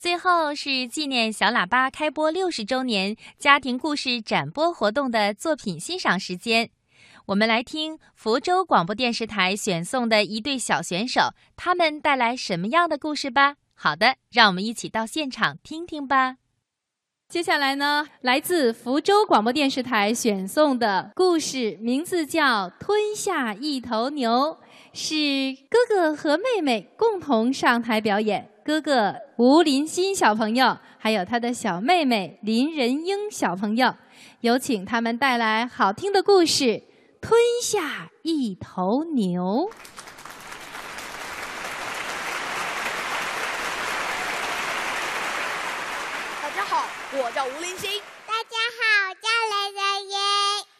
最后是纪念小喇叭开播六十周年家庭故事展播活动的作品欣赏时间。我们来听福州广播电视台选送的一对小选手，他们带来什么样的故事吧？好的，让我们一起到现场听听吧。接下来呢，来自福州广播电视台选送的故事名字叫《吞下一头牛》，是哥哥和妹妹共同上台表演。哥哥吴林鑫小朋友，还有他的小妹妹林仁英小朋友，有请他们带来好听的故事《吞下一头牛》。大家好我叫吴林鑫，大家好，我叫雷仁英。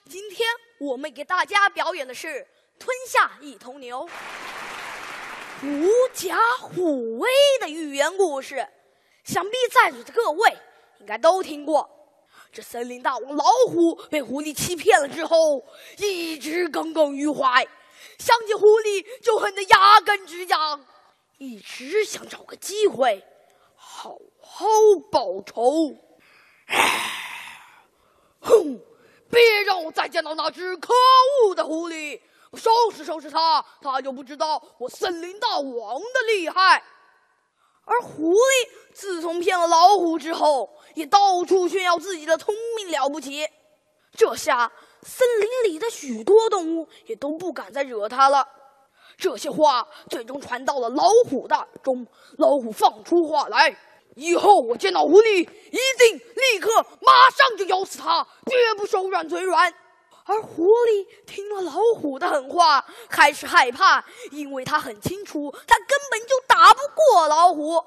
今天我们给大家表演的是《吞下一头牛》，狐假虎威的寓言故事，想必在座的各位应该都听过。这森林大王老虎被狐狸欺骗了之后，一直耿耿于怀，想起狐狸就恨得牙根直痒，一直想找个机会好好报仇。哼！别让我再见到那只可恶的狐狸！我收拾收拾他，他就不知道我森林大王的厉害。而狐狸自从骗了老虎之后，也到处炫耀自己的聪明了不起。这下森林里的许多动物也都不敢再惹它了。这些话最终传到了老虎的耳中，老虎放出话来。以后我见到狐狸，一定立刻马上就咬死它，绝不手软嘴软。而狐狸听了老虎的狠话，开始害怕，因为他很清楚，他根本就打不过老虎。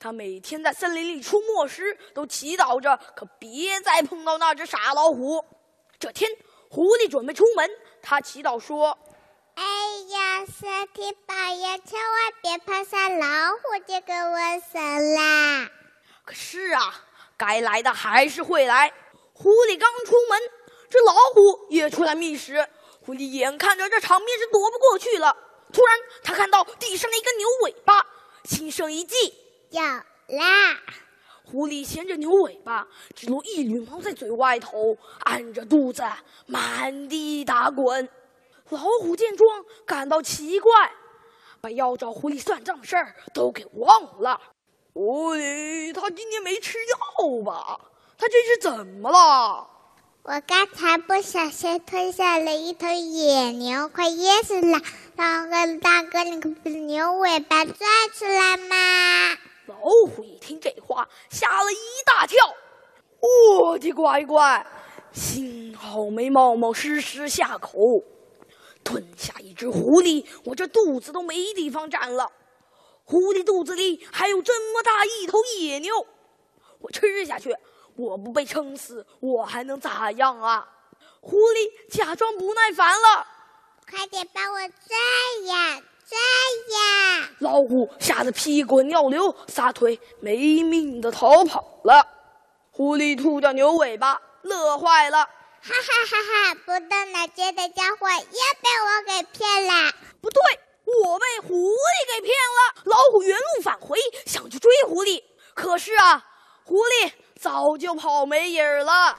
他每天在森林里出没时，都祈祷着，可别再碰到那只傻老虎。这天，狐狸准备出门，他祈祷说。哎呀，身体保佑，千万别碰上老虎这个瘟神啦！可是啊，该来的还是会来。狐狸刚出门，这老虎也出来觅食。狐狸眼看着这场面是躲不过去了，突然他看到地上的一根牛尾巴，心生一计，有啦！狐狸衔着牛尾巴，只露一缕毛在嘴外头，按着肚子满地打滚。老虎见状，感到奇怪，把要找狐狸算账的事儿都给忘了。狐狸，他今天没吃药吧？他这是怎么了？我刚才不小心吞下了一头野牛，快噎死了。大哥，大哥，你可把牛尾巴拽出来吗！老虎一听这话，吓了一大跳。我的乖乖，幸好没冒冒失失下口。吞下一只狐狸，我这肚子都没地方站了。狐狸肚子里还有这么大一头野牛，我吃下去，我不被撑死，我还能咋样啊？狐狸假装不耐烦了，快点帮我拽呀，拽呀！老虎吓得屁滚尿流，撒腿没命的逃跑了。狐狸吐掉牛尾巴，乐坏了。哈哈哈哈！不动脑筋的家伙又被我给骗了。不对，我被狐狸给骗了。老虎原路返回，想去追狐狸，可是啊，狐狸早就跑没影儿了。